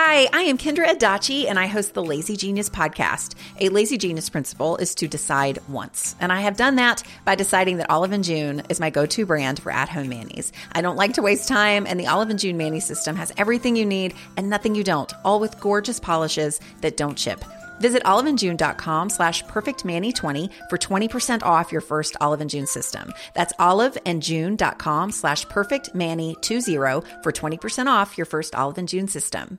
Hi, I am Kendra Adachi, and I host the Lazy Genius podcast. A lazy genius principle is to decide once. And I have done that by deciding that Olive and June is my go to brand for at home manis. I don't like to waste time, and the Olive and June mani system has everything you need and nothing you don't, all with gorgeous polishes that don't chip. Visit oliveandjune.com slash perfectmani20 for 20% off your first Olive and June system. That's oliveandjune.com slash perfectmani20 for 20% off your first Olive and June system.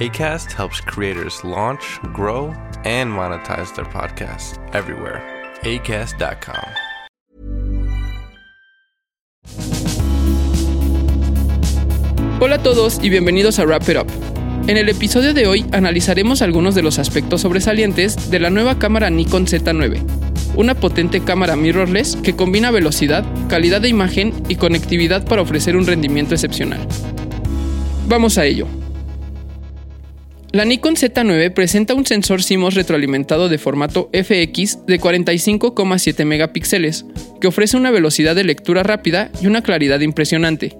ACAST helps creators launch, grow, and monetize their podcasts everywhere. ACAST.com. Hola a todos y bienvenidos a Wrap It Up. En el episodio de hoy analizaremos algunos de los aspectos sobresalientes de la nueva cámara Nikon Z9, una potente cámara mirrorless que combina velocidad, calidad de imagen y conectividad para ofrecer un rendimiento excepcional. Vamos a ello. La Nikon Z9 presenta un sensor CMOS retroalimentado de formato FX de 45,7 megapíxeles, que ofrece una velocidad de lectura rápida y una claridad impresionante.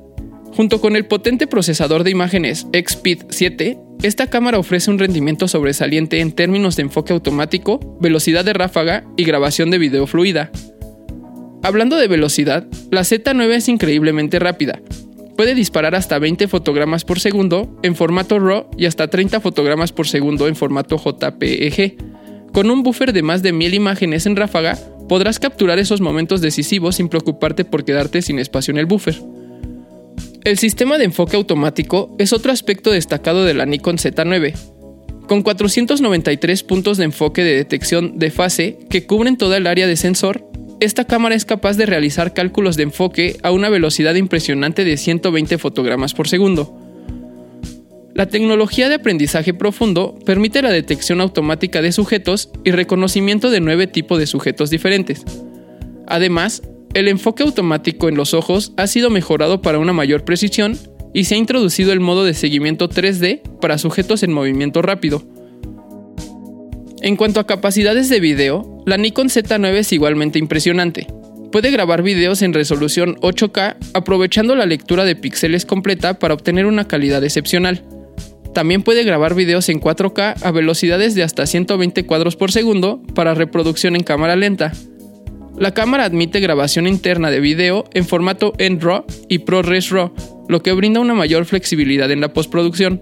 Junto con el potente procesador de imágenes XPEED 7, esta cámara ofrece un rendimiento sobresaliente en términos de enfoque automático, velocidad de ráfaga y grabación de video fluida. Hablando de velocidad, la Z9 es increíblemente rápida, puede disparar hasta 20 fotogramas por segundo en formato RAW y hasta 30 fotogramas por segundo en formato JPEG. Con un buffer de más de 1000 imágenes en ráfaga, podrás capturar esos momentos decisivos sin preocuparte por quedarte sin espacio en el buffer. El sistema de enfoque automático es otro aspecto destacado de la Nikon Z9. Con 493 puntos de enfoque de detección de fase que cubren toda el área de sensor, esta cámara es capaz de realizar cálculos de enfoque a una velocidad impresionante de 120 fotogramas por segundo. La tecnología de aprendizaje profundo permite la detección automática de sujetos y reconocimiento de nueve tipos de sujetos diferentes. Además, el enfoque automático en los ojos ha sido mejorado para una mayor precisión y se ha introducido el modo de seguimiento 3D para sujetos en movimiento rápido. En cuanto a capacidades de video, la Nikon Z9 es igualmente impresionante. Puede grabar videos en resolución 8K aprovechando la lectura de píxeles completa para obtener una calidad excepcional. También puede grabar videos en 4K a velocidades de hasta 120 cuadros por segundo para reproducción en cámara lenta. La cámara admite grabación interna de video en formato NRAW y ProRes RAW, lo que brinda una mayor flexibilidad en la postproducción.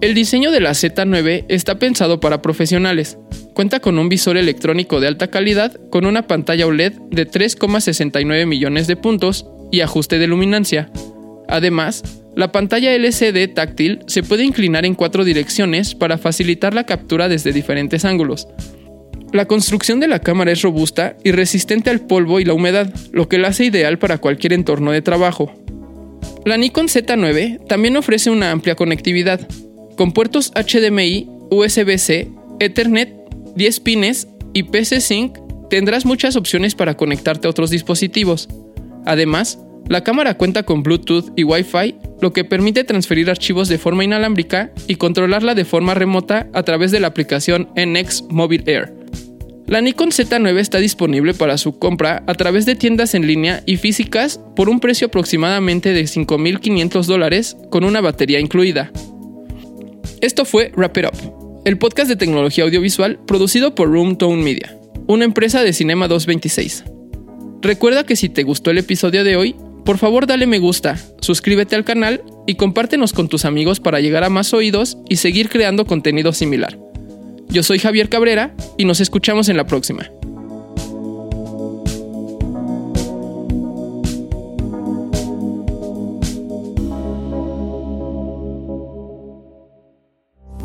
El diseño de la Z9 está pensado para profesionales. Cuenta con un visor electrónico de alta calidad con una pantalla OLED de 3,69 millones de puntos y ajuste de luminancia. Además, la pantalla LCD táctil se puede inclinar en cuatro direcciones para facilitar la captura desde diferentes ángulos. La construcción de la cámara es robusta y resistente al polvo y la humedad, lo que la hace ideal para cualquier entorno de trabajo. La Nikon Z9 también ofrece una amplia conectividad, con puertos HDMI, USB-C, Ethernet, 10 pines y PC Sync tendrás muchas opciones para conectarte a otros dispositivos. Además, la cámara cuenta con Bluetooth y Wi-Fi, lo que permite transferir archivos de forma inalámbrica y controlarla de forma remota a través de la aplicación NX Mobile Air. La Nikon Z9 está disponible para su compra a través de tiendas en línea y físicas por un precio aproximadamente de 5.500 dólares con una batería incluida. Esto fue Wrap It Up, el podcast de tecnología audiovisual producido por Room Tone Media, una empresa de Cinema 226. Recuerda que si te gustó el episodio de hoy, por favor dale me gusta, suscríbete al canal y compártenos con tus amigos para llegar a más oídos y seguir creando contenido similar. Yo soy Javier Cabrera y nos escuchamos en la próxima.